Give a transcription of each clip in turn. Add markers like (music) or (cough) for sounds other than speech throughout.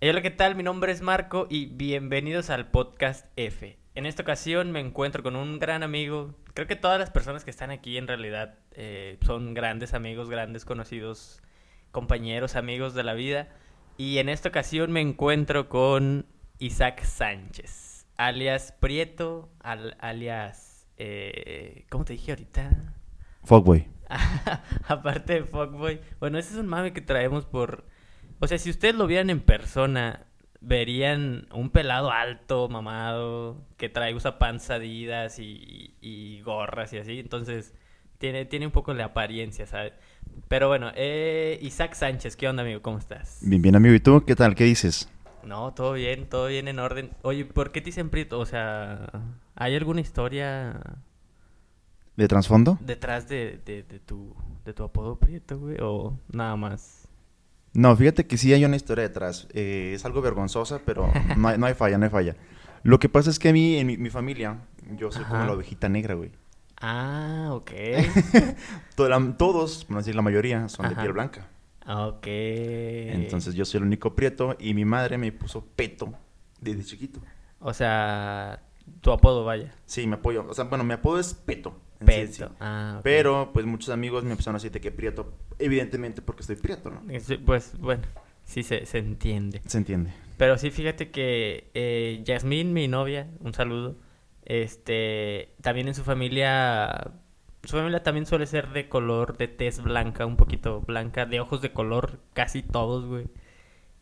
Hola, ¿qué tal? Mi nombre es Marco y bienvenidos al podcast F. En esta ocasión me encuentro con un gran amigo. Creo que todas las personas que están aquí en realidad eh, son grandes amigos, grandes conocidos, compañeros, amigos de la vida. Y en esta ocasión me encuentro con Isaac Sánchez, alias Prieto, al- alias... eh, ¿Cómo te dije ahorita? Fogboy. (laughs) Aparte de Fuckboy. Bueno, ese es un mame que traemos por... O sea, si ustedes lo vieran en persona, verían un pelado alto, mamado, que trae, usa panzadidas y, y gorras y así. Entonces, tiene, tiene un poco la apariencia, ¿sabes? Pero bueno, eh, Isaac Sánchez, ¿qué onda, amigo? ¿Cómo estás? Bien, bien, amigo. ¿Y tú? ¿Qué tal? ¿Qué dices? No, todo bien, todo bien en orden. Oye, ¿por qué te dicen Prieto? O sea, ¿hay alguna historia ¿De trasfondo? detrás de, de, de tu, de tu apodo Prieto, güey? ¿O nada más? No, fíjate que sí hay una historia detrás. Eh, es algo vergonzosa, pero (laughs) no hay, no hay falla, no hay falla. Lo que pasa es que a mí, en mi, mi familia, yo soy como la ovejita negra, güey. Ah, ok. (laughs) Todos, por no decir la mayoría, son de piel blanca. ok. Entonces yo soy el único prieto y mi madre me puso peto desde chiquito. O sea, tu apodo, vaya. Sí, me apoyo. O sea, bueno, mi apodo es peto. Sí, Peto. sí. Ah. Pero, pues muchos amigos me empezaron a decir de que prieto, evidentemente porque estoy prieto, ¿no? Es- Pues bueno, sí se, se entiende. Se entiende. Pero sí, fíjate que eh, Yasmín, mi novia, un saludo, este, también en su familia, su familia también suele ser de color de tez blanca, un poquito blanca, de ojos de color, casi todos, güey.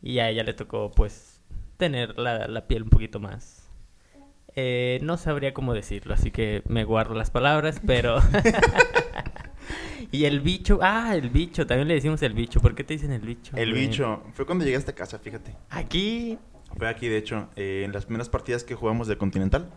Y a ella le tocó, pues, tener la, la piel un poquito más... eh, no sabría cómo decirlo, así que me guardo las palabras, pero... (laughs) y el bicho, ah, el bicho, también le decimos el bicho. ¿Por qué te dicen el bicho? El bicho. Fue cuando llegué a esta casa, fíjate. Aquí, Fue aquí, de hecho, eh, en las primeras partidas que jugamos de Continental.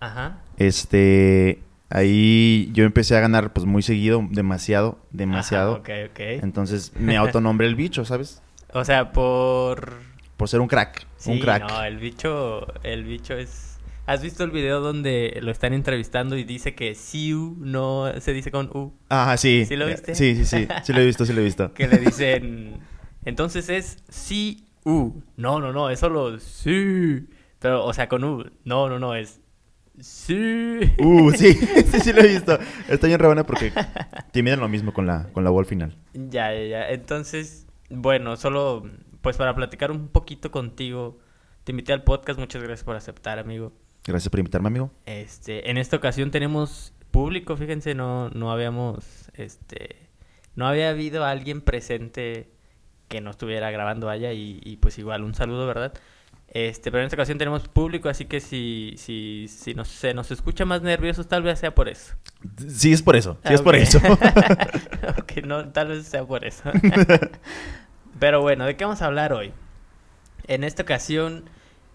ajá. Este, ahí yo empecé a ganar pues muy seguido, demasiado, demasiado. Ajá, ok, ok. Entonces me autonombré el bicho, ¿sabes? O sea, por... Por ser un crack, Sí, un crack. no, el bicho, el bicho es... ¿Has visto el video donde lo están entrevistando y dice que Siu no se dice con U? Ajá, sí. ¿Sí lo viste? Sí, sí, sí. Sí lo he visto, sí lo he visto. Que le dicen... Entonces es Si-U. No, no, no, es solo Sí. Pero, o sea, con U. No, no, no, es Sí. Uh, sí, (laughs) sí, sí lo he visto. Está bien rebana porque te miden lo mismo con la, con la voz final. Ya, ya, ya. Entonces, bueno, solo pues para platicar un poquito contigo, te invité al podcast. Muchas gracias por aceptar, amigo. Gracias por invitarme, amigo. Este, en esta ocasión tenemos público, fíjense, no, no habíamos, este, no había habido alguien presente que no estuviera grabando allá y, y, pues igual un saludo, ¿verdad? Este, pero en esta ocasión tenemos público, así que si, si, si nos, se nos escucha más nerviosos, tal vez sea por eso. Sí, es por eso. Sí, es por eso. (laughs) ok, no, tal vez sea por eso. (laughs) Pero bueno, ¿de qué vamos a hablar hoy? En esta ocasión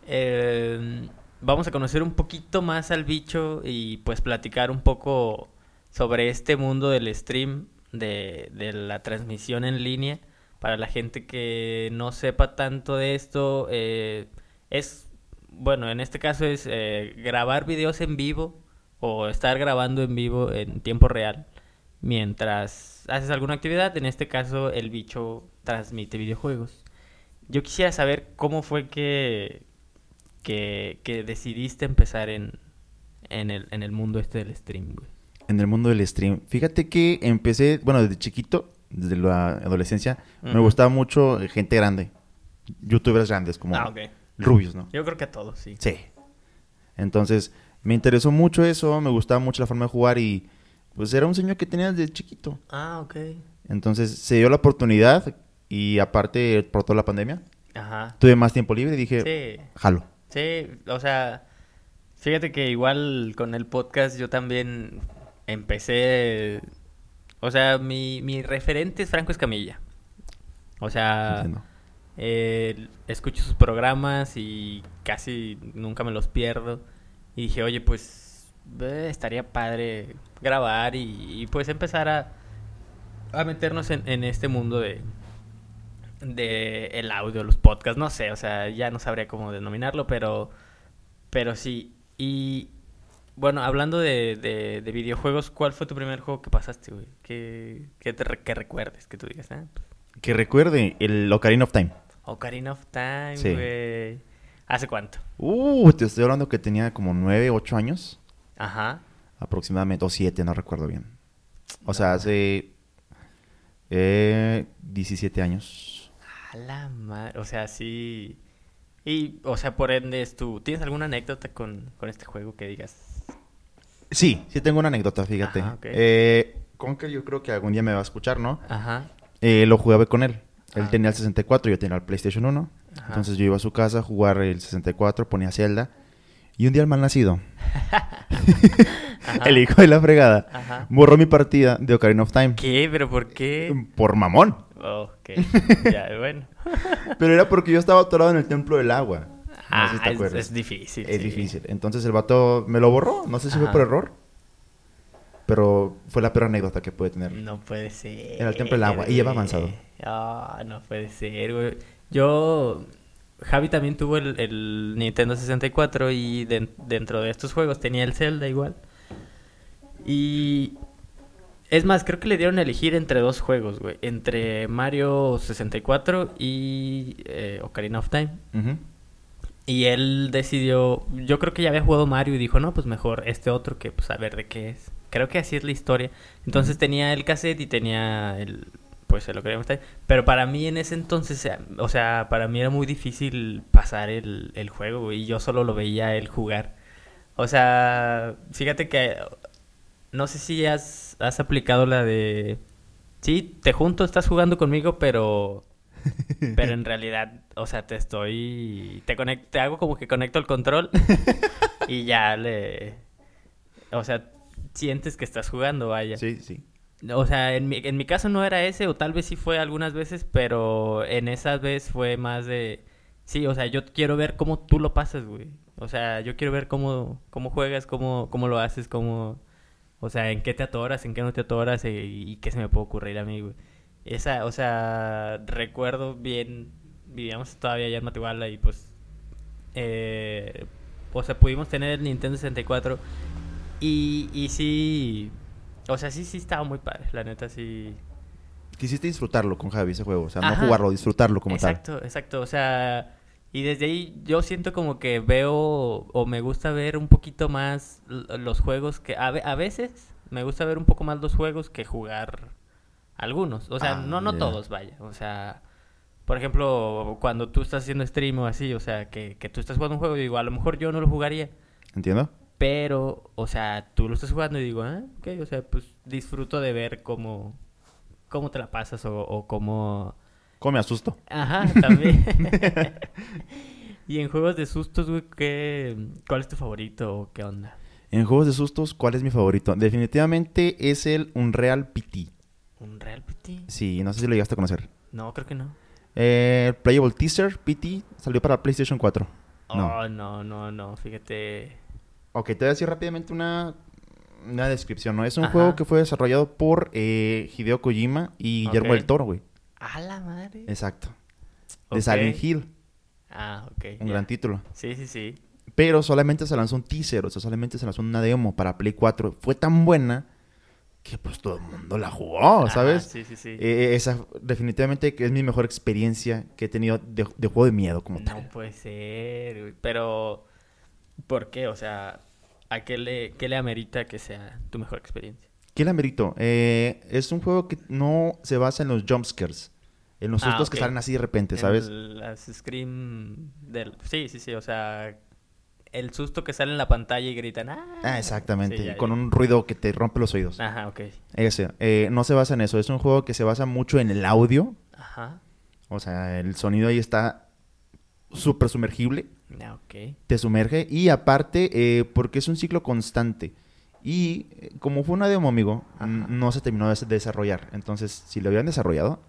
eh, vamos a conocer un poquito más al bicho y pues platicar un poco sobre este mundo del stream, de, la transmisión en línea. Para la gente que no sepa tanto de esto, eh, es, bueno, en este caso es eh, grabar videos en vivo o estar grabando en vivo en tiempo real mientras haces alguna actividad. En este caso, el bicho transmite videojuegos. Yo quisiera saber cómo fue que, que, que decidiste empezar en, en, el, en el mundo este del stream, güey. En el mundo del stream. Fíjate que empecé, bueno, desde chiquito, desde la adolescencia, me gustaba mucho eh, gente grande. Youtubers grandes, como Ah, rubios, ¿no? Yo creo que a todos, sí. Sí. Entonces, me interesó mucho eso, me gustaba mucho la forma de jugar y pues era un sueño que tenía desde chiquito. Ah, ok. Entonces, se dio la oportunidad y aparte, por toda la pandemia, Ajá. tuve más tiempo libre y dije, Sí. jalo. Sí, o sea, fíjate que igual con el podcast yo también empecé, o sea, mi, mi referente es Franco Escamilla. O sea, eh, escucho sus programas y casi nunca me los pierdo. Y dije, oye, pues eh, estaría padre grabar y, y, pues empezar a, a meternos en, en este mundo de, de el audio, los podcasts, no sé, o sea, ya no sabría cómo denominarlo, pero, pero sí. Y bueno, hablando de, de, de videojuegos, ¿cuál fue tu primer juego que pasaste, güey? Que, que, te que recuerdes, que tú digas, ah, pues, Que recuerde el Ocarina of Time. Ocarina of Time, Sí. güey. ¿Hace cuánto? Uh, te estoy hablando que tenía como 9, 8 años Ajá. aproximadamente, o 7, no recuerdo bien. O No. sea, hace eh, 17 años. A la madre. O sea, sí. Y, o sea, por ende, es tú. ¿Tienes alguna anécdota con, con este juego que digas? Sí, sí tengo una anécdota, fíjate. Ajá, ok. Eh, Conker yo creo que algún día me va a escuchar, ¿no? Ajá. Eh, lo jugaba con él. Él Ah. tenía el 64, yo tenía el PlayStation 1. Ajá. Entonces yo iba a su casa a jugar el 64, ponía Zelda. Y un día el mal nacido, (laughs) el hijo de la fregada, Ajá. borró mi partida de Ocarina of Time. ¿Qué? ¿Pero por qué? Por mamón. Oh, ok. (laughs) Ya, bueno. (laughs) Pero era porque yo estaba atorado en el templo del agua. No Ah, sé si te es, acuerdas. es difícil. Es sí. difícil. Entonces el vato me lo borró. No sé si fue por error. Pero fue la peor anécdota que pude tener. No puede ser. Era el templo del agua, y ya va güey. avanzado. Ah, no puede ser, güey. Yo. Javi también tuvo el, el Nintendo 64 y den- dentro de estos juegos tenía el Zelda igual. Y. Es más, creo que le dieron a elegir entre dos juegos, güey. Entre Mario 64 y eh, Ocarina of Time. Y él decidió, yo creo que ya había jugado Mario y dijo, no, pues mejor este otro que pues a ver de qué es. Creo que así es la historia. Entonces tenía el cassette y tenía el, pues el Ocarina of Time. Pero para mí en ese entonces, eh, o sea, para mí era muy difícil pasar el, el juego, y yo solo lo veía él jugar. O sea, fíjate que no sé si has, has aplicado la de, sí, te junto, estás jugando conmigo, pero... Pero en (laughs) realidad, o sea, te estoy. Te, conect, te hago como que conecto el control (laughs) y ya le. O sea, sientes que estás jugando, vaya. Sí, sí. O sea, en mi, en mi caso no era ese, o tal vez sí fue algunas veces, pero en esa vez fue más de. Sí, o sea, yo quiero ver cómo tú lo pasas, güey. O sea, yo quiero ver cómo, cómo juegas, cómo, cómo lo haces, cómo. O sea, en qué te atoras, en qué no te atoras eh, y, qué se me puede ocurrir a mí, güey. Esa, o sea, recuerdo bien, vivíamos todavía allá en Matehuala y pues, eh, o sea, pudimos tener el Nintendo 64 y, y sí, o sea, sí, sí estaba muy padre, la neta, sí. Quisiste disfrutarlo con Javi ese juego. O sea, no jugarlo, disfrutarlo como exacto, exacto, o sea, y desde ahí yo siento como que veo o me gusta ver un poquito más los juegos que a, a veces me gusta ver un poco más los juegos que jugar algunos, o sea, Ah, no no todos, vaya, o sea, por ejemplo, cuando tú estás haciendo stream o así, o sea, que, que tú estás jugando un juego y digo, a lo mejor yo no lo jugaría. ¿Entiendo? pero, o sea, tú lo estás jugando y digo, ah, ok, o sea, pues disfruto de ver cómo, cómo te la pasas o, o cómo... ¿Cómo me asusto? Ajá, también. (laughs) (laughs) y en juegos de sustos, güey, ¿qué, ¿cuál es tu favorito o qué onda? En juegos de sustos, ¿cuál es mi favorito? Definitivamente es el Unreal PT. ¿Un Real PT? Sí, no sé si lo llegaste a conocer. No, creo que no. Eh, Playable Teaser PT salió para PlayStation 4. No. Oh, no, no, no, fíjate. Ok, te voy a decir rápidamente una, una descripción, ¿no? Es un Ajá. juego que fue desarrollado por eh, Hideo Kojima y Guillermo Ok. del Toro, güey. A la madre. Exacto. De. Silent Hill, Ah, ok. un gran título. Sí, sí, sí. Pero solamente se lanzó un teaser, o sea, solamente se lanzó una demo para Play 4. Fue tan buena que pues todo el mundo la jugó, ¿sabes? sí, sí, sí. Eh, esa definitivamente que es mi mejor experiencia que he tenido de, de juego de miedo como No tal. puede ser, güey. Pero, ¿por qué? O sea, ¿a qué le, qué le amerita que sea tu mejor experiencia? ¿Qué la merito? Eh, es un juego que no se basa en los jumpscares, en los Ah, sustos que salen así de repente, ¿sabes? El- las Scream del... Sí, sí, sí, o sea, el susto que sale en la pantalla y gritan... ¡Ah! Ah, exactamente, Sí, ya, con un ruido que te rompe los oídos. Ajá, ok. Ese, eh, no se basa en eso, es un juego que se basa mucho en el audio, Ajá. o sea, el sonido ahí está súper sumergible, Ah, ok. te sumerge y aparte eh, porque es un ciclo constante. Y eh, como fue una demo, amigo, Ajá. no se terminó de desarrollar. Entonces, si lo habían desarrollado,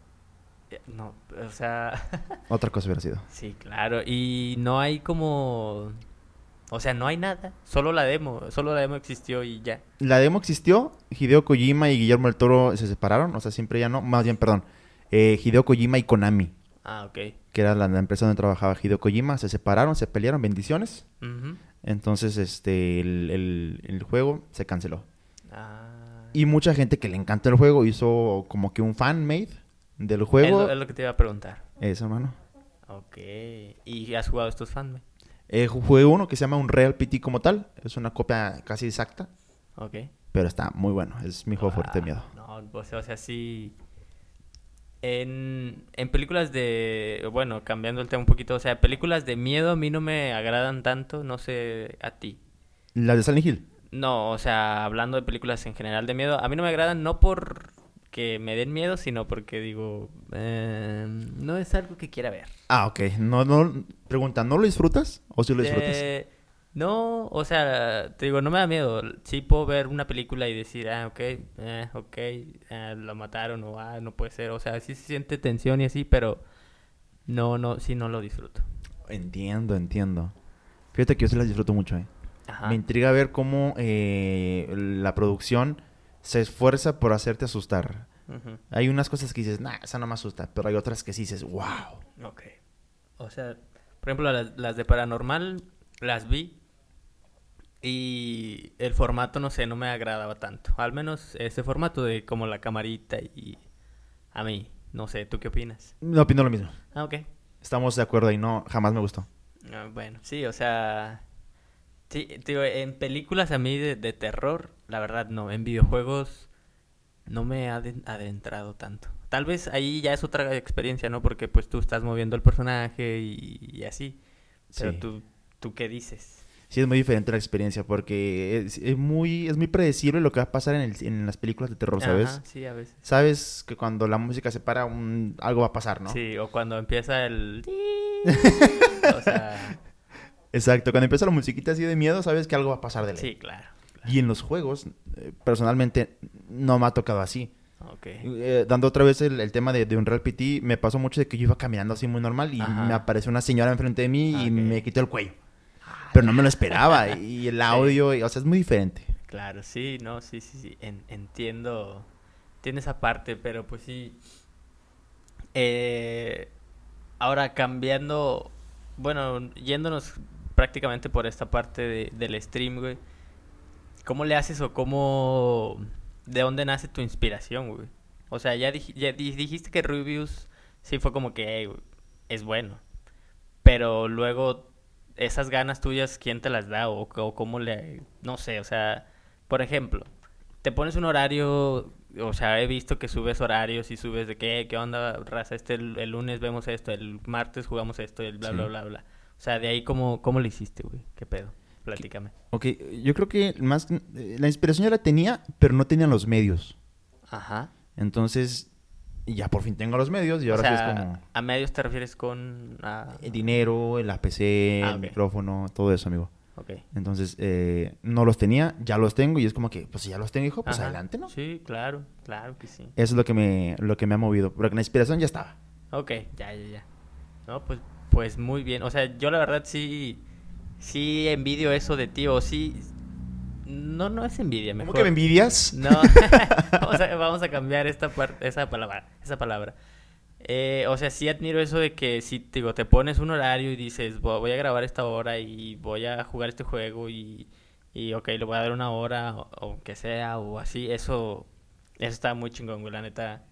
No, o sea... (laughs) otra cosa hubiera sido. sí, claro. Y no hay como... O sea, no hay nada. Solo la demo. Solo la demo existió y ya. La demo existió, Hideo Kojima y Guillermo del Toro se separaron, o sea, siempre ya no, más bien, perdón, eh, Hideo Kojima y Konami, Ah, ok. que era la, la empresa donde trabajaba Hideo Kojima, se separaron, se pelearon, bendiciones. Entonces, este, el, el- el juego se canceló. Ah. Y mucha gente que le encanta el juego hizo como que un fan-made del Es juego. lo, es lo que te iba a preguntar. Eso, hermano. Ok. ¿Y has jugado estos fans? Eh, jugué uno que se llama un Real PT como tal. Es una copia casi exacta. Ok. Pero está muy bueno. Es mi juego fuerte de miedo. Ah, no, o sea, o sea, sí. En, en películas de. Bueno, cambiando el tema un poquito. O sea, películas de miedo a mí no me agradan tanto. No sé a ti. ¿Las de Silent Hill? No, o sea, hablando de películas en general de miedo, a mí no me agradan no por que me den miedo, sino porque digo, eh, no es algo que quiera ver. Ah, ok. No, no, pregunta, ¿no lo disfrutas o sí lo disfrutas? Eh, no, o sea, te digo, no me da miedo. Sí puedo ver una película y decir, ah, ok, eh, ok, eh, lo mataron o ah, no puede ser. O sea, sí se siente tensión y así, pero no, no, sí no lo disfruto. Entiendo, entiendo. Fíjate que yo sí las disfruto mucho, eh. Ajá. Me intriga ver cómo eh, la producción se esfuerza por hacerte asustar. Hay unas cosas que dices, nah, esa no me asusta, pero hay otras que sí dices, wow. Ok. O sea, por ejemplo, las, las de paranormal las vi y el formato, no sé, no me agradaba tanto. Al menos ese formato de como la camarita y a mí, no sé, ¿tú qué opinas? No opino lo mismo. Ah, ok. Estamos de acuerdo y no, jamás me gustó. Ah, bueno, sí, o sea, sí, te digo, en películas a mí de, de terror, la verdad no, en videojuegos no me ha aden- adentrado tanto. Tal vez ahí ya es otra experiencia, ¿no? Porque pues tú estás moviendo el personaje y, y así. Pero Sí. tú, ¿tú qué dices? Sí, es muy diferente la experiencia porque es, es muy, es muy predecible lo que va a pasar en, el- en las películas de terror, ¿sabes? Ajá, sí, a veces. Sabes que cuando la música se para, un- algo va a pasar, ¿no? Sí, o cuando empieza el... (laughs) o sea, Exacto, cuando empieza la musiquita así de miedo, sabes que algo va a pasar de ley. sí, claro. Y en los juegos, eh, personalmente, no me ha tocado así. Ok. Eh, dando otra vez el, el tema de, de un Real PT, me pasó mucho de que yo iba caminando así muy normal y Ajá. me apareció una señora enfrente de mí y me quitó el cuello. Pero no me lo esperaba. (laughs) y el audio, y- o sea, es muy diferente. Claro, sí, no, sí, sí, sí, en- entiendo, entiendo esa parte, pero pues sí. Eh, ahora cambiando, bueno, yéndonos prácticamente por esta parte de- del stream, güey, ¿cómo le haces o cómo, de dónde nace tu inspiración, güey? O sea, ya, dij- ya di- dijiste que Rubius sí fue como que, "Ey, güey, es bueno, pero luego esas ganas tuyas, ¿quién te las da? O, o cómo le... No sé, o sea, por ejemplo, te pones un horario, o sea, he visto que subes horarios y subes de qué, qué onda, raza, este el, el lunes vemos esto, el martes jugamos esto, el bla, Sí. bla, bla, bla. O sea, de ahí, ¿cómo, cómo lo hiciste, güey? ¿Qué pedo? Platícame. Ok, yo creo que más eh, la inspiración ya la tenía, pero no tenía los medios. Ajá. Entonces, ya por fin tengo los medios y o ahora sí sea, es como ¿a medios te refieres con...? ah, el dinero, la PC, Ah, el micrófono, todo eso, amigo. Ok. Entonces, eh, no los tenía, ya los tengo y es como que, pues si ya los tengo, hijo, pues Ajá. adelante, ¿no? Sí, claro, claro que sí. Eso es lo que me, lo que me ha movido, porque la inspiración ya estaba. Ok, ya, ya, ya. No, pues, pues muy bien. O sea, yo la verdad sí, sí envidio eso de ti, o sí... No, no es envidia, mejor. ¿Cómo que me envidias? No, (laughs) vamos, a, vamos a cambiar esta parte, esa palabra, esa palabra. Eh, o sea, sí admiro eso de que si te digo, te pones un horario y dices, "Vo- voy a grabar esta hora y voy a jugar este juego y, y ok, le voy a dar una hora o, o que sea o así, eso, eso está muy chingón, güey, la neta.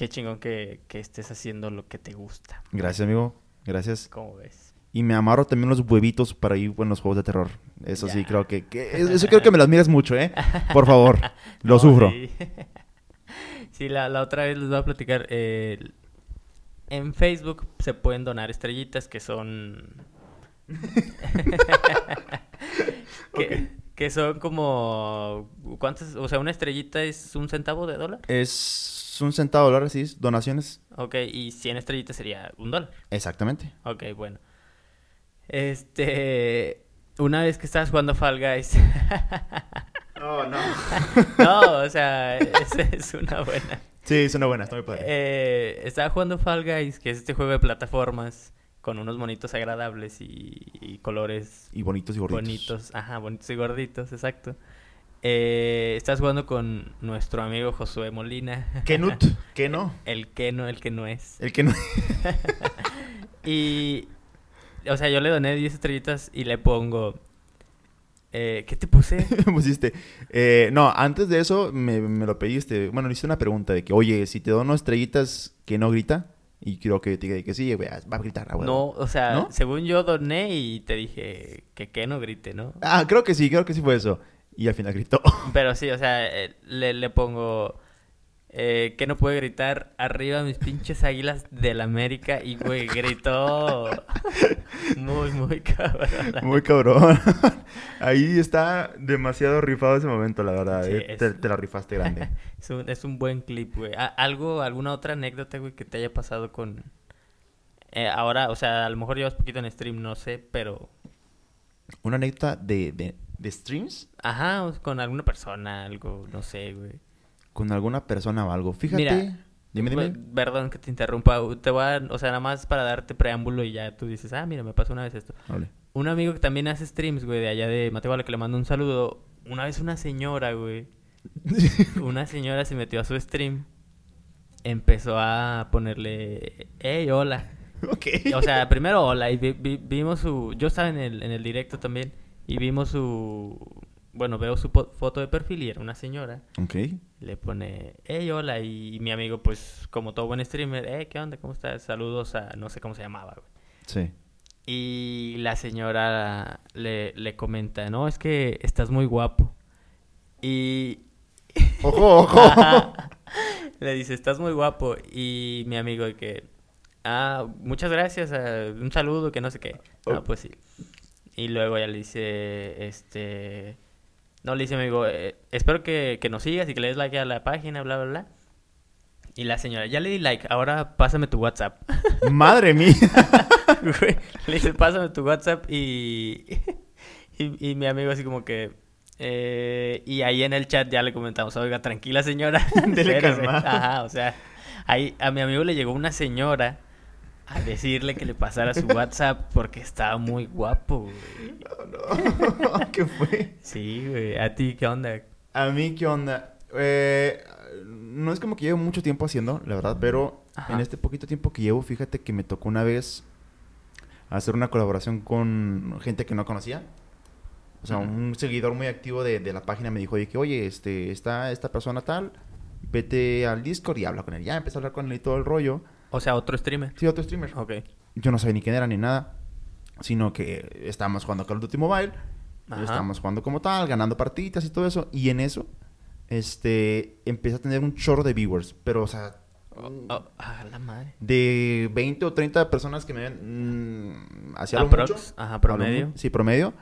Qué chingón que, que estés haciendo lo que te gusta. Gracias, amigo. Gracias. ¿Cómo ves? Y me amarro también los huevitos para ir en los juegos de terror. Eso sí, creo que, que- (laughs) Eso creo que me las miras mucho, ¿eh? Por favor. (laughs) Lo No, sufro. Sí, (laughs) Sí, la, la otra vez les voy a platicar. eh, en Facebook se pueden donar estrellitas que son. que, que son como. ¿Cuántas? O sea, una estrellita es un centavo de dólar. Es un centavo de dólar, donaciones. Ok, y 100 estrellitas sería un dólar. Exactamente. Ok, bueno. Este. Una vez que estabas jugando Fall Guys. (laughs) No, no. (laughs) no, o sea, esa es una buena. Sí, suena buena, está muy padre. Eh, estaba jugando Fall Guys, que es este juego de plataformas con unos monitos agradables y, y colores Y bonitos y gorditos. bonitos. Ajá, bonitos y gorditos, exacto. Eh, estás jugando con nuestro amigo Josué Molina. (laughs) Kenut, que no. El que no, el que no es. El que no. (laughs) Y, o sea, yo le doné 10 estrellitas y le pongo... Eh, ¿Qué te puse? (laughs) pusiste. Eh, no, antes de eso me, me lo pediste. Bueno, le hice una pregunta de que, oye, si te dono estrellitas que no grita, Y creo que te dije que sí, güey, va a gritar, a huevo. No, o sea, ¿No? según yo doné y te dije que que no grite, ¿no? Ah, creo que sí, creo que sí fue eso. Y al final gritó. (laughs) Pero sí, o sea, eh, le, le pongo eh, que no puede gritar arriba mis pinches águilas del América y güey, gritó (laughs) muy, muy cabrón. Muy cabrón. (laughs) Ahí está demasiado rifado ese momento, la verdad. Sí, eh. es- te, te la rifaste grande. Es un, es un buen clip, güey. ¿Algo, alguna otra anécdota, güey, que te haya pasado con... eh, ahora, o sea, a lo mejor llevas poquito en stream, no sé, pero... Una anécdota de, de, de streams Ajá, con alguna persona, algo, no sé, güey. con alguna persona o algo. Fíjate. Mira, dime, dime. Perdón que te interrumpa. Te voy a, o sea, nada más para darte preámbulo y ya tú dices, ah, mira, me pasó una vez esto. Hable. Un amigo que también hace streams, güey, de allá de Matehuala, que le mando un saludo. Una vez una señora, güey, (laughs) una señora se metió a su stream, empezó a ponerle, hey, hola. ok. O sea, primero hola y vi- vi- vimos su... Yo estaba en el, en el directo también y vimos su... Bueno, veo su foto de perfil y era una señora. Ok. Le pone, hey, hola, y mi amigo, pues, como todo buen streamer, hey, ¿qué onda? ¿Cómo estás? Saludos a, no sé cómo se llamaba, güey. Sí. Y la señora le, le comenta, no, es que estás muy guapo. Y (laughs) Ojo, ojo. (laughs) le dice, estás muy guapo. Y mi amigo que, ah, muchas gracias, ah, un saludo, que no sé qué. Ah, Oh. pues sí. Y luego ella le dice, este... No, le dice mi amigo, "Eh, espero que, que nos sigas y que le des like a la página, bla, bla, bla. Y la señora, ya le di like, ahora pásame tu WhatsApp. (laughs) Madre mía. (laughs) Le dice, pásame tu WhatsApp y, (laughs) y, y mi amigo así como que... eh, y ahí en el chat ya le comentamos, oiga, tranquila señora. Dele espérese". calmado. Ajá, o sea, ahí a mi amigo le llegó una señora a decirle que le pasara su WhatsApp porque estaba muy guapo, güey. no. (laughs) ¿Qué fue? Sí, güey, a ti, ¿qué onda? A mí, ¿qué onda? Eh, no es como que llevo mucho tiempo haciendo, la verdad, pero Ajá. en este poquito tiempo que llevo, fíjate que me tocó una vez hacer una colaboración con gente que no conocía. O sea, un seguidor muy activo de, de la página me dijo, oye, que, oye, este, está esta persona tal, vete al Discord y habla con él. Ya empecé a hablar con él y todo el rollo. O sea, otro streamer. Sí, otro streamer. Ok. Yo no sabía ni quién era ni nada, sino que estábamos jugando Call of Duty Mobile, Ajá. estábamos jugando como tal, ganando partiditas y todo eso, y en eso, este, empecé a tener un chorro de viewers, pero, o sea, Oh, oh, ah, la madre. de 20 o 30 personas que me ven mm, hacia mucho, ajá, promedio. sí, promedio.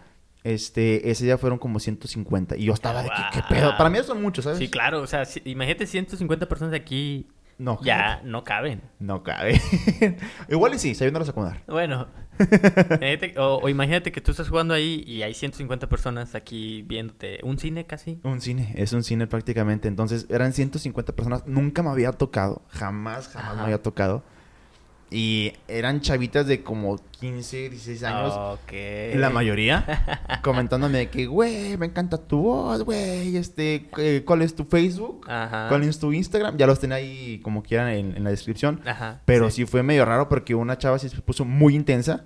Este, ese día fueron como 150. Y yo estaba de que, ¿qué Wow. pedo? Para mí eso son muchos, ¿sabes? Sí, claro, o sea, si- imagínate 150 personas aquí No, ya no caben. No cabe. (laughs) Igual y sí, sabiéndolos acomodar. Bueno, imagínate- (laughs) o, o imagínate que tú estás jugando ahí y hay 150 personas aquí viéndote. Un cine casi. Un cine, es un cine prácticamente. Entonces eran 150 personas. Nunca me había tocado. Jamás, jamás Ajá. me había tocado. Y eran chavitas de como 15, 16 años. Ok. La mayoría. comentándome de que, güey, me encanta tu voz, güey. Este, eh, ¿cuál es tu Facebook? Ajá. ¿Cuál es tu Instagram? Ya los tenía ahí como quieran en, en la descripción. Ajá. Pero sí. fue medio raro porque una chava sí se puso muy intensa.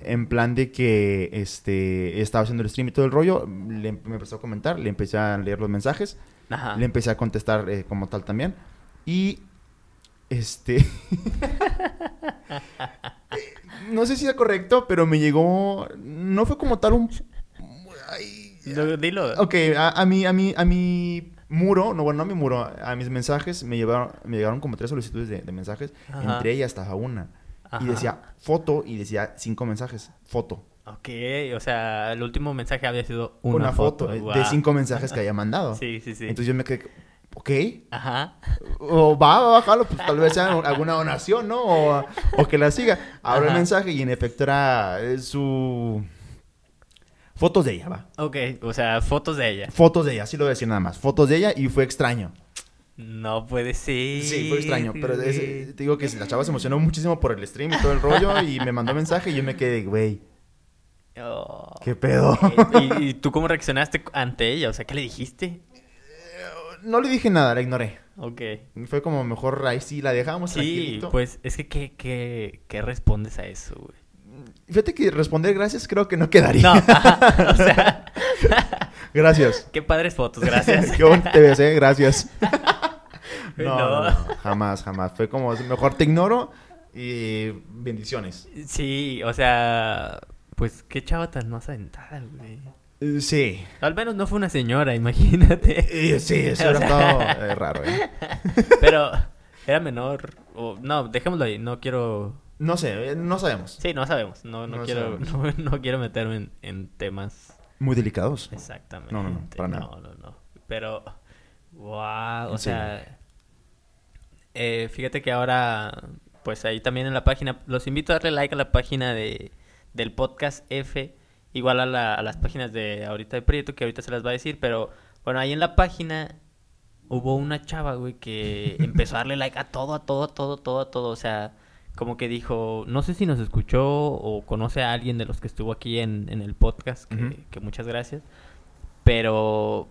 En plan de que este estaba haciendo el stream y todo el rollo. Le, me empezó a comentar, le empecé a leer los mensajes. Ajá. Le empecé a contestar eh, como tal también. Y este. (laughs) no sé si es correcto, pero me llegó. No fue como tal un. Ay, Dilo. Ok, a, a mi, a, mi, a mi muro, no, bueno, no a mi muro, a mis mensajes me, llevaron, me llegaron como tres solicitudes de, de mensajes. Ajá. Entre ellas estaba una. Ajá. Y decía foto y decía cinco mensajes. Foto. Ok, o sea, el último mensaje había sido Una, una, foto, de cinco mensajes que había mandado. Sí, sí, sí. Entonces yo me quedé, ok. Ajá. O va a bajarlo, pues tal vez sea (laughs) alguna donación, ¿no? O, o que la siga. Abro el mensaje y en efecto era eh, su... Fotos de ella, va. Ok, o sea, fotos de ella. Fotos de ella, así lo voy a decir nada más. Fotos de ella y fue extraño. No puede ser. Sí, fue extraño. Pero es- te digo que la chava se emocionó muchísimo por el stream y todo el rollo y me mandó mensaje y yo me quedé, güey, Oh. ¿qué pedo? ¿Y, y (laughs) tú cómo reaccionaste ante ella? O sea, ¿qué le dijiste? No le dije nada, la ignoré. Ok. Fue como mejor ahí sí la dejamos Sí, tranquilito. pues es que ¿qué, qué, qué respondes a eso, güey? Fíjate que responder gracias creo que no quedaría. No, (laughs) ajá, o sea, (laughs) Gracias. qué padres fotos, gracias. (laughs) Qué bonito te ves, eh. Gracias. No. no, no, jamás, jamás. Fue como, mejor te ignoro Y bendiciones. Sí, o sea, pues qué chava tan más aventada, güey. Eh, Sí. Al menos no fue una señora, (laughs) imagínate. Eh, Sí, (laughs) eso era sea- todo (laughs) eh, raro, ¿eh? Pero era menor. O, no, dejémoslo ahí. No quiero. No sé, no sabemos. Sí, no sabemos. No, no, No quiero, no, no quiero meterme en, en temas Muy delicados. exactamente. No, no, no, para nada. No, no, no. Pero, wow, o Sí. sea, eh, fíjate que ahora, pues ahí también en la página, los invito a darle like a la página de, del podcast F, igual a, la- a las páginas de ahorita de Prieto, que ahorita se las va a decir, pero bueno, ahí en la página hubo una chava, güey, que (laughs) empezó a darle like a todo, a todo, a todo, todo, a todo, o sea, como que dijo, no sé si nos escuchó o conoce a alguien de los que estuvo aquí en, en el podcast, que muchas gracias, pero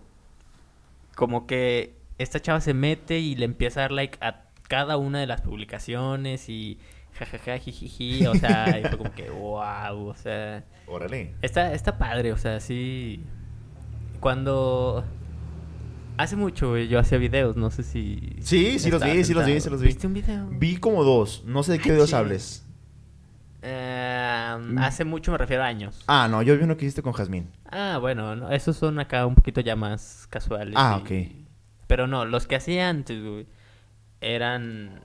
como que esta chava se mete y le empieza a dar like a cada una de las publicaciones y jajaja, jijiji, o sea, y fue como que wow, o sea, Órale. está, está padre, o sea, sí. Cuando hace mucho, güey, yo hacía videos, no sé si Sí, sí los vi, sí los vi, sí los vi. ¿Viste un video? Vi como dos. No sé de qué Ay, videos sí. hables. Eh, hace mucho me refiero a años. Ah, no, yo vi uno que hiciste con Jazmín. Ah, bueno, no, esos son acá un poquito ya más casuales. Ah, y- ok. Pero no, los que hacía antes, güey, eran.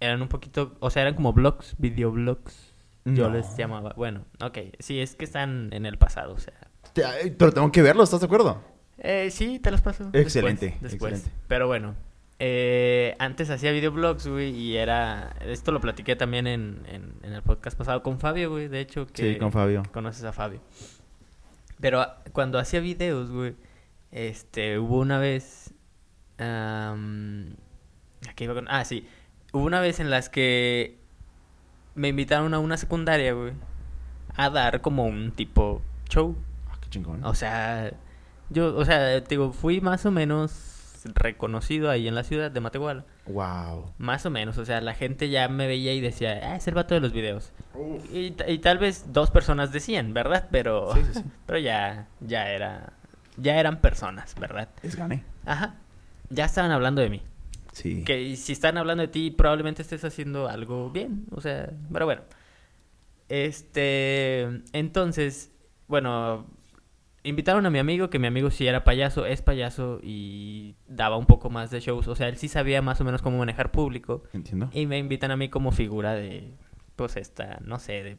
Eran un poquito. O sea, eran como blogs, videoblogs. Yo No. les llamaba. Bueno, ok. Sí, es que están en el pasado, o sea. Pero tengo que verlo, ¿estás de acuerdo? Eh, sí, te los paso. Excelente, Después. excelente. Pero bueno. eh, antes hacía videoblogs, güey, y era... Esto lo platiqué también en, en, en el podcast pasado con Fabio, güey, de hecho. Que, Sí, con Fabio. conoces a Fabio. Pero cuando hacía videos, güey, este, hubo una vez... aquí iba con... Ah, sí. Hubo una vez en las que me invitaron a una secundaria, güey, a dar como un tipo show. Ah, qué chingón. O sea, yo, o sea, te digo, fui más o menos reconocido ahí en la ciudad de Matehuala. Wow. Más o menos, o sea, la gente ya me veía y decía, ah, es el vato de los videos. Y, ta- y tal vez dos personas decían, ¿verdad? Pero, Sí, sí, sí. (laughs) pero ya, ya era, ya eran personas, ¿verdad? Es gane. Ajá, ya estaban hablando de mí. Sí. Que si están hablando de ti, probablemente estés haciendo algo bien. O sea, pero bueno. Este. Entonces, bueno. Invitaron a mi amigo, que mi amigo sí era payaso, es payaso y daba un poco más de shows. O sea, él sí sabía más o menos cómo manejar público. Entiendo. Y me invitan a mí como figura de. Pues esta, no sé, de.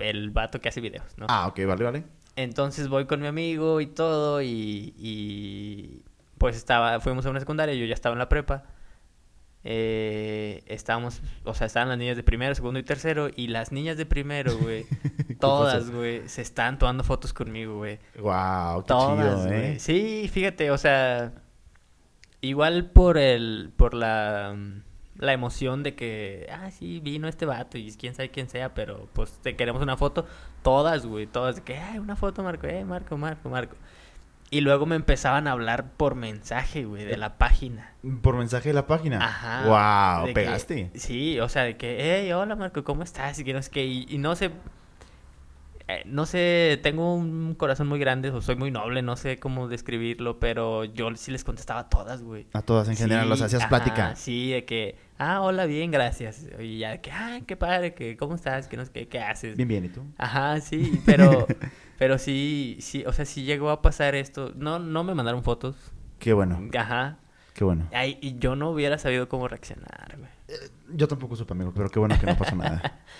El vato que hace videos, ¿no? Ah, ok, vale, vale. Entonces voy con mi amigo y todo y, y, pues estaba, fuimos a una secundaria, yo ya estaba en la prepa. Eh, estábamos, o sea, estaban las niñas de primero, segundo y tercero y las niñas de primero, güey, (laughs) ¿Qué todas, güey, se están tomando fotos conmigo, güey. Wow, qué Todas, chido. ¿eh? Sí, fíjate, o sea, igual por el, por la, la emoción de que, ah, sí, vino este vato y quién sabe quién sea, pero pues te queremos una foto, todas, güey, todas, de que, ay, una foto, Marco, eh, Marco, Marco, Marco. Y luego me empezaban a hablar por mensaje, güey, de la página. Por mensaje de la página. Ajá. Wow, que- pegaste. sí, o sea, de que, hey, hola Marco, ¿cómo estás? Y que no sé qué, y, y no sé, eh, no sé, tengo un corazón muy grande, o soy muy noble, no sé cómo describirlo, pero yo sí les contestaba a todas, güey. A todas en general, los hacías ajá, plática. Sí, de que, ah, hola, bien, gracias. Y ya de que, ah, qué padre, que, ¿cómo estás? Que no sé qué, ¿qué haces? Bien, bien, ¿y tú? Ajá, sí, pero, (laughs) pero sí, sí, o sea, sí llegó a pasar esto. No, no me mandaron fotos. Qué bueno, Ajá. qué bueno. Ay, y yo no hubiera sabido cómo reaccionar, güey. Yo tampoco supe, amigo, pero qué bueno que no pasó nada. (laughs)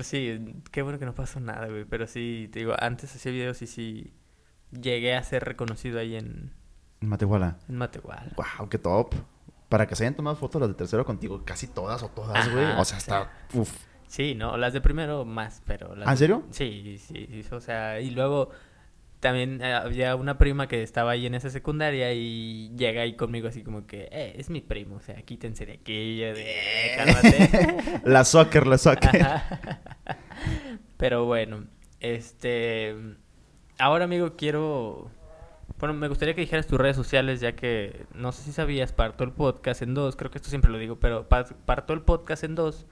Sí, qué bueno que no pasó nada, güey. Pero sí, te digo, antes hacía videos y sí llegué a ser reconocido ahí en, En Matehuala. en Matehuala. Wow, qué top. Para que se hayan tomado fotos las de tercero contigo, casi todas o todas, Ajá, güey. O sea, sí. está. Uf. Sí, no, las de primero más, pero... Las ¿Ah, en de- serio? Sí, sí, sí, o sea, y luego también eh, había una prima que estaba ahí en esa secundaria y llega ahí conmigo así como que, eh, es mi primo, o sea, quítense de aquí, yo de, "Eh, cálmate. (laughs) la soccer, la soccer. Ajá. Pero bueno, este. Ahora, amigo, quiero. Bueno, me gustaría que dijeras tus redes sociales, ya que no sé si sabías, parto el podcast en dos. Creo que esto siempre lo digo, pero pa- parto el podcast en dos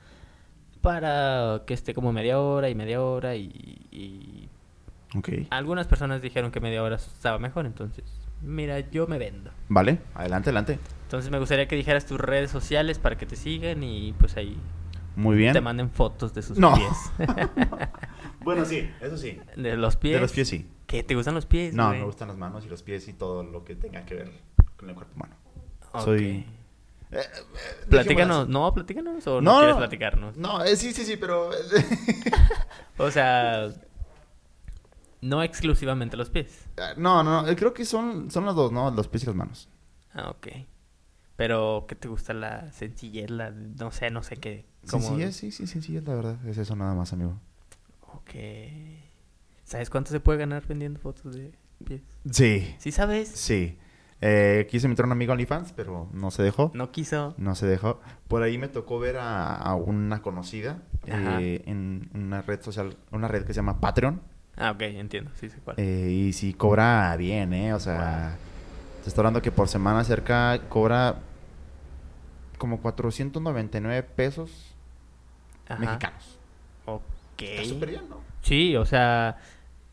para que esté como media hora y media hora. Y, y algunas personas dijeron que media hora estaba mejor, entonces, mira, yo me vendo. Vale, adelante, adelante. Entonces, me gustaría que dijeras tus redes sociales para que te sigan y pues ahí. Muy bien. te manden fotos de sus No. pies. (laughs) Bueno, sí, eso sí. de los pies. De los pies sí. ¿Qué? ¿Te gustan los pies? No, güey? me gustan las manos y los pies y todo lo que tenga que ver con el cuerpo humano. Soy- Eh, Platícanos, no, platícanos o no, No, quieres no. platicarnos. No, eh, sí, sí, sí, pero... (laughs) O sea, no exclusivamente los pies. no, no, no, eh, creo que son, son los dos, ¿no? Los pies y las manos. Ah, ok. Pero, ¿qué te gusta la sencillez? La, no sé, no sé qué. Sencillez, sí, sí, sencillez, la verdad. Es eso nada más, amigo. Ok. ¿Sabes cuánto se puede ganar vendiendo fotos de pies? Sí, ¿Sí sabes? sí. Eh, quise meter a un amigo OnlyFans, pero no se dejó. No quiso. No se dejó. Por ahí me tocó ver a, a una conocida eh, en una red social, una red que se llama Patreon. Ah, ok, entiendo. Sí sé cuál. Eh, y sí cobra bien, ¿eh? O sea, te está hablando que por semana cerca cobra como 499 pesos Ajá. mexicanos. Ok. Está súper bien, ¿no? Sí, o sea,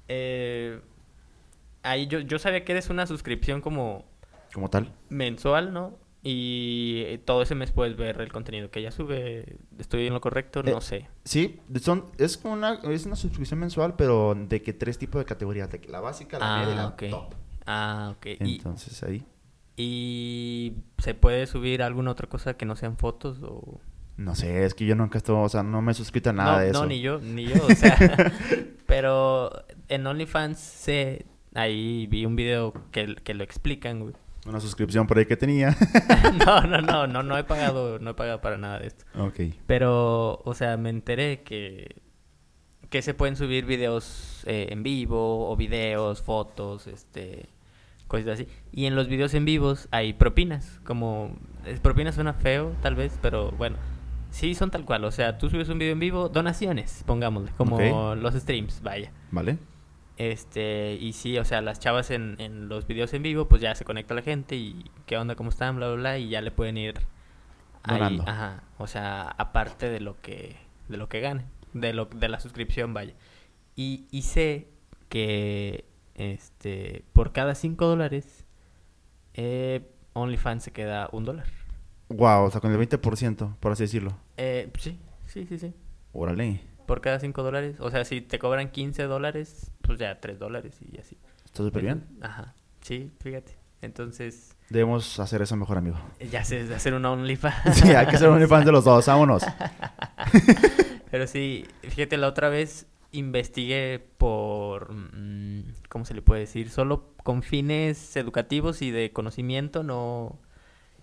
eh, ahí yo, yo sabía que eres una suscripción como Como tal. mensual, ¿no? Y eh, todo ese mes puedes ver el contenido que ella sube. ¿Estoy en lo correcto? Eh, No sé. Sí, son, es como una, es una suscripción mensual, pero de que tres tipos de categorías. De que la básica, la media y la Ah, top. Ah, ok. Y, Entonces ahí. ¿Y se puede subir alguna otra cosa que no sean fotos o...? No sé, es que yo nunca estuve, o sea, no me he suscrito a nada no, de eso. no, ni yo, ni yo, o sea... (laughs) (laughs) pero en OnlyFans sé... Ahí vi un video que, que lo explican, güey. Una suscripción por ahí que tenía. (laughs) no, no, no, no, no he pagado, no he pagado para nada de esto. ok. Pero, o sea, me enteré que, que se pueden subir videos eh, en vivo o videos, fotos, este, cosas así. Y en los videos en vivos hay propinas, como, propinas suena feo tal vez, pero bueno, sí son tal cual. O sea, tú subes un video en vivo, donaciones, pongámosle, como los streams, vaya. ¿Vale? Este, y sí, o sea, las chavas en, en los videos en vivo, pues ya se conecta la gente y qué onda, cómo están, bla, bla, bla, y ya le pueden ir ahí, ajá, o sea, aparte de lo que, de lo que gane, de lo, de la suscripción, vaya. Y, y sé que, este, por cada 5 dólares, eh, OnlyFans se queda un dólar. Wow, o sea, con el 20%, por así decirlo. Eh, sí, sí, sí, sí. Órale. Por cada 5 dólares, o sea, si te cobran 15 dólares, pues ya 3 dólares y así. Está súper bien. Ajá, sí, fíjate. Entonces, Debemos hacer eso mejor, amigo. ya sé, hacer un OnlyFans. (laughs) Sí, hay que ser un fan de los dos, vámonos. (laughs) Pero sí, fíjate, la otra vez investigué por, mm, ¿cómo se le puede decir? Solo con fines educativos y de conocimiento, no...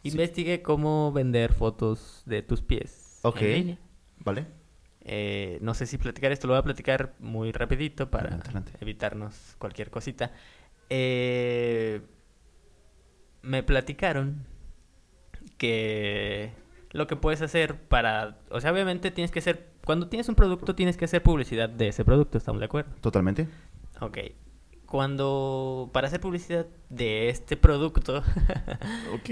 Investigué cómo vender fotos de tus pies Ok. en línea. ¿Vale? Eh, no sé si platicar esto, lo voy a platicar muy rapidito para Adelante, evitarnos cualquier cosita. Eh, me platicaron que lo que puedes hacer para, o sea, obviamente tienes que hacer, cuando tienes un producto tienes que hacer publicidad de ese producto, ¿estamos de acuerdo? Totalmente. Ok. Cuando, para hacer publicidad de este producto, (laughs) Ok.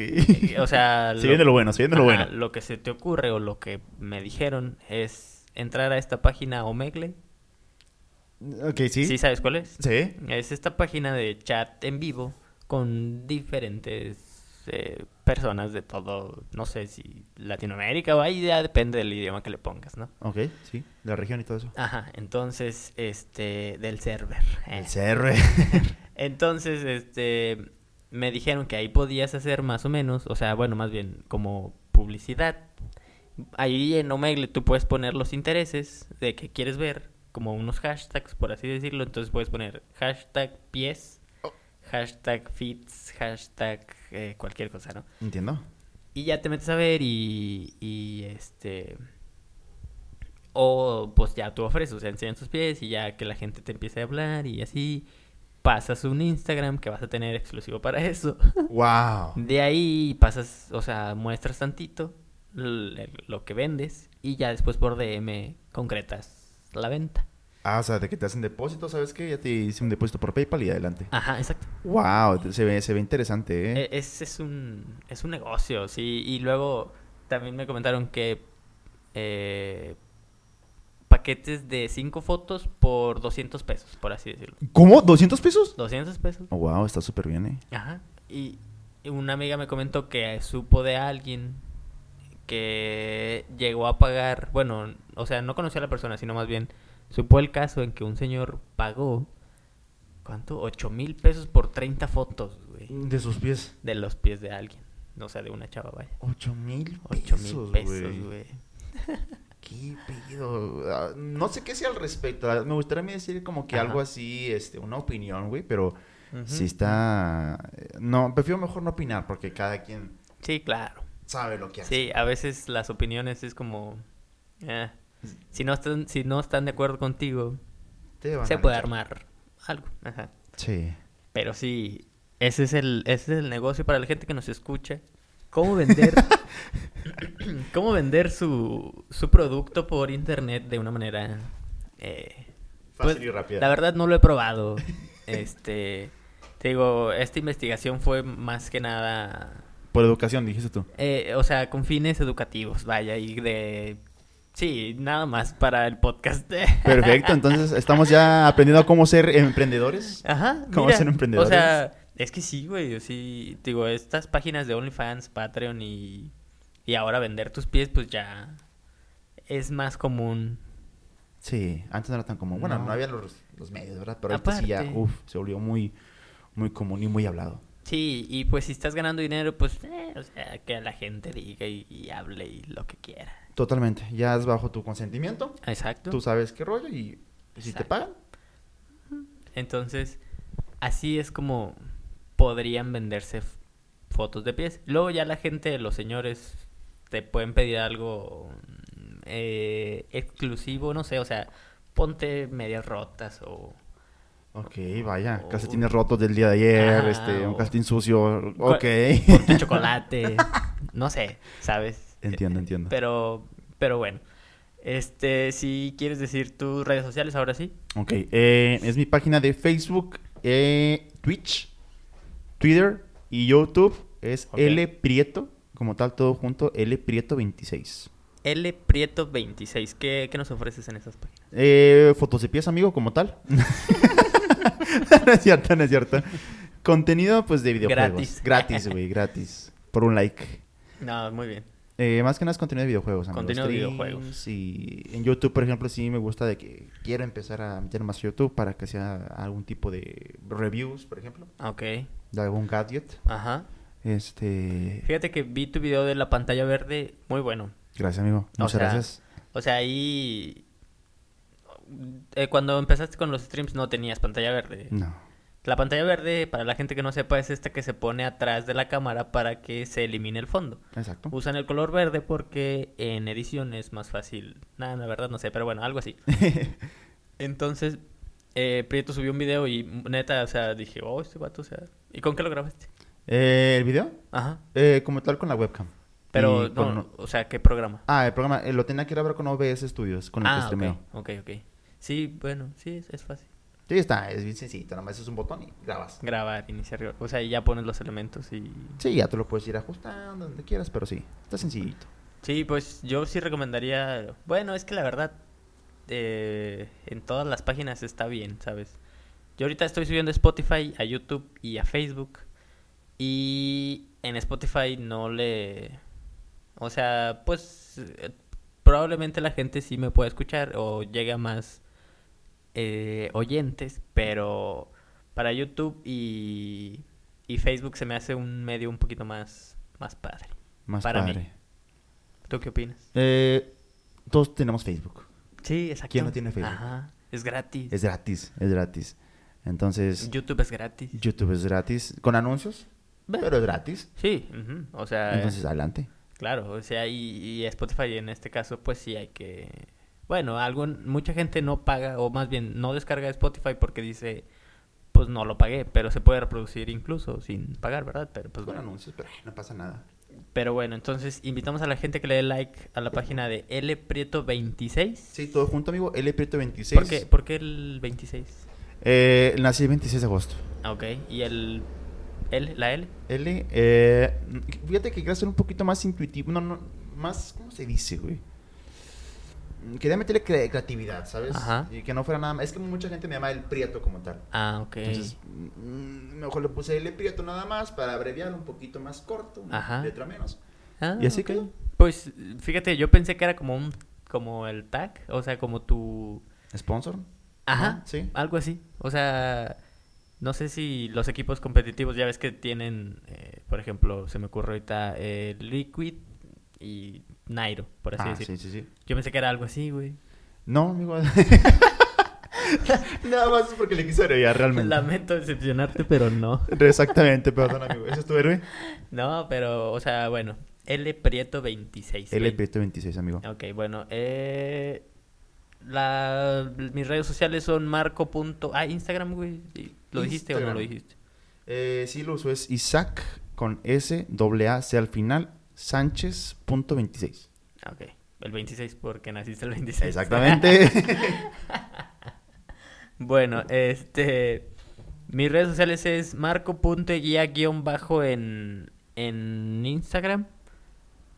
o sea, Se viene lo bueno, se viene lo Ajá, bueno. lo que se te ocurre o lo que me dijeron es entrar a esta página Omegle. Ok, sí. ¿Sí sabes cuál es? Sí. Es esta página de chat en vivo con diferentes eh, personas de todo, no sé si Latinoamérica o ahí ya depende del idioma que le pongas, ¿no? Ok, sí. La región y todo eso. Ajá, entonces, este, del server. eh. El CR. (laughs) Entonces, este, me dijeron que ahí podías hacer más o menos, o sea, bueno, más bien como publicidad. Ahí en Omegle tú puedes poner los intereses de que quieres ver, como unos hashtags, por así decirlo. Entonces puedes poner hashtag pies, hashtag fits, hashtag eh, cualquier cosa, ¿no? Entiendo. Y ya te metes a ver y, y este... O pues ya tú ofreces, o sea, enseñan tus pies y ya que la gente te empiece a hablar y así pasas un Instagram que vas a tener exclusivo para eso. Wow. De ahí pasas, o sea, muestras tantito lo que vendes y ya después por DM concretas la venta. Ah, o sea, de que te hacen depósito, ¿sabes qué? Ya te hice un depósito por PayPal y adelante. Ajá, exacto. Wow, se ve, se ve interesante, ¿eh? E- Es, es, un, es un negocio, sí. Y luego también me comentaron que eh, paquetes de 5 fotos por 200 pesos, por así decirlo. ¿Cómo? ¿200 pesos? 200 pesos. Oh, wow, está súper bien, ¿eh? Ajá. Y una amiga me comentó que supo de alguien que llegó a pagar, bueno, o sea, no conocía a la persona, sino más bien supo el caso en que un señor pagó, ¿cuánto? 8 mil pesos por 30 fotos, güey, De sus pies. de los pies de alguien. O sea, de una chava, vaya. 8 mil 8 pesos, mil pesos, güey. (laughs) ¿Qué pedo? Ah, No sé qué sea al respecto. Ah, Me gustaría a mí decir como que Ajá. algo así, este, una opinión, güey, pero si está... eh, No, prefiero mejor no opinar porque cada quien Sí, claro. Sabe lo que hace. Sí, a veces las opiniones es como... eh, si, no están, si no están de acuerdo contigo, se puede armar algo. Ajá. Sí. Pero sí, ese es el, ese es el negocio para la gente que nos escucha. ¿Cómo vender, (laughs) cómo vender su, su producto por internet de una manera... eh, Fácil pues, y rápida. La verdad no lo he probado. (laughs) Este, te digo, esta investigación fue más que nada, Por educación, dijiste tú. eh, o sea, con fines educativos, vaya, y de... Sí, nada más para el podcast. (laughs) Perfecto, entonces estamos ya aprendiendo cómo ser emprendedores. Ajá. ¿Cómo mira, ser emprendedores? O sea, es que sí, güey. yo Sí, digo, estas páginas de OnlyFans, Patreon y, y ahora vender tus pies, pues ya es más común. Sí, antes no era tan común. Bueno, No. no, había los, los medios, ¿verdad? Pero ahorita sí ya, Aparte. uff, se volvió muy, muy común y muy hablado. Sí, y pues si estás ganando dinero, pues, eh, o sea, que la gente diga y, y hable y lo que quiera. Totalmente. Ya es bajo tu consentimiento. Exacto. Tú sabes qué rollo y si te pagan. Entonces, así es como podrían venderse fotos de pies. Luego ya la gente, los señores, te pueden pedir algo mm, eh, exclusivo, no sé, o sea, ponte medias rotas o... Ok, vaya. Oh. Calcetines rotos del día de ayer, Ajá, este, un o- calcetín sucio. Ok. Ponte chocolate, (laughs) no sé, ¿sabes? Entiendo, entiendo. Pero, pero bueno. Este, si quieres decir tus redes sociales, ahora sí. Ok, eh, es mi página de Facebook, eh, Twitch, Twitter y YouTube. Es. L Prieto, como tal, todo junto, L Prieto 26. L Prieto 26, ¿qué, qué nos ofreces en esas páginas? Eh, fotos de pies, amigo, como tal. (laughs) (laughs) no es cierto, no es cierto. Contenido, pues, de videojuegos. Gratis. Gratis, güey, gratis. Por un like. No, muy bien. Eh, más que nada es contenido de videojuegos, amigos. Contenido de videojuegos. Y en YouTube, por ejemplo, sí me gusta de que quiero empezar a meter más YouTube para que sea algún tipo de reviews, por ejemplo, Ok. de algún gadget. Ajá. Este, Fíjate que vi tu video de la pantalla verde, muy bueno. gracias, amigo. O Muchas sea, gracias. O sea, ahí... eh, cuando empezaste con los streams no tenías pantalla verde. No. La pantalla verde, para la gente que no sepa, es esta que se pone atrás de la cámara para que se elimine el fondo. Exacto. Usan el color verde porque en edición es más fácil. Nada, la verdad no sé, pero bueno, algo así. (laughs) Entonces, eh, Prieto subió un video y neta, o sea, dije, oh, este vato, o sea... ¿Y con qué lo grabaste? Eh, ¿El video? Ajá. Eh, como tal con la webcam. Pero, Y con- no, o sea, ¿qué programa? Ah, el programa eh, lo tenía que grabar con OBS Studios, con el que ah, streameo. ok, ok, ok. Sí, bueno, sí, es, es fácil. Sí, está, es bien sencillo. Nada más es un botón y grabas. Grabar, iniciar, o sea, y ya pones los elementos y... Sí, ya tú lo puedes ir ajustando donde quieras, pero sí, está sencillito. Sí, pues yo sí recomendaría... Bueno, es que la verdad, eh, en todas las páginas está bien, ¿sabes? Yo ahorita estoy subiendo a Spotify, a YouTube y a Facebook. Y en Spotify no le... O sea, pues eh, probablemente la gente sí me pueda escuchar o llegue a más eh, oyentes, pero para YouTube y, y Facebook se me hace un medio un poquito más, más padre. Más Para mí. padre. ¿Tú qué opinas? Eh, todos tenemos Facebook. Sí, exacto. ¿Quién no tiene Facebook? Ajá, es gratis. Es gratis, es gratis. Entonces, YouTube es gratis. YouTube es gratis. Con anuncios, pero es gratis. Sí, o sea, Entonces, adelante. claro, o sea, y, y Spotify en este caso, pues sí hay que... Bueno, algo, mucha gente no paga, o más bien no descarga Spotify porque dice, pues no lo pagué, pero se puede reproducir incluso sin pagar, ¿verdad? Pero pues Con bueno. anuncios, pero no pasa nada. Pero bueno, entonces invitamos a la gente que le dé like a la página de L Prieto 26. Sí, todo junto, amigo. L Prieto 26. ¿Por qué? ¿Por qué el 26? Eh, nací el 26 de agosto. Ah, Ok, ¿y el L, la L? L, eh, fíjate que quiero ser un poquito más intuitivo. No, no, más, ¿cómo se dice, güey? Quería meterle cre- creatividad, ¿sabes? Ajá. Y que no fuera nada más. Es que mucha gente me llama el Prieto como tal. Ah, ok. Entonces, mm, mejor le puse L Prieto nada más para abreviar un poquito más corto, una Ajá. letra menos. Ah, y así ok. que... Pues fíjate, yo pensé que era como un como el tag, o sea, como tu ¿Sponsor? Ajá, Sí. algo así. O sea, no sé si los equipos competitivos ya ves que tienen, eh, por ejemplo, se me ocurre ahorita eh, Liquid y Nairo, por así Ah, decirlo. sí, sí, sí. Yo pensé que era algo así, güey. No, amigo. (laughs) Nada más es porque le quise agregar realmente. Lamento decepcionarte, pero no. (laughs) Exactamente, perdón, amigo. ¿Ese es tu héroe? No, pero, o sea, bueno, L Prieto 26. güey. LP26, amigo. Ok, bueno, eh, la, mis redes sociales son marco. Ah, Instagram, güey. ¿Lo dijiste o no lo dijiste? Eh, sí, lo uso. Es Isaac con S, doble A, C al final, Sánchez.26. Ah, Ok, el 26 porque naciste el 26. Exactamente. (laughs) Bueno, este. Mis redes sociales es marco.guía guion bajo en, en Instagram.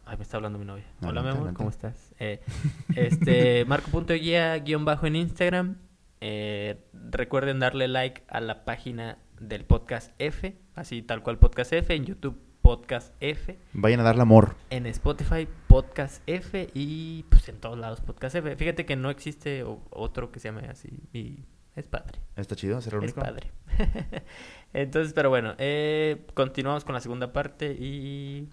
Ay, me está hablando mi novia. Hola, mi amor. ¿cómo estás? Eh, este, (laughs) marco.guía guion bajo en Instagram. Eh, recuerden darle like a la página del podcast F, así tal cual podcast F, en YouTube podcast F, Vayan a darle amor. en Spotify podcast F y pues en todos lados podcast F. Fíjate que no existe otro que se llame así y es padre. Está chido, será el Es único. padre. (laughs) Entonces, pero bueno, eh, continuamos con la segunda parte y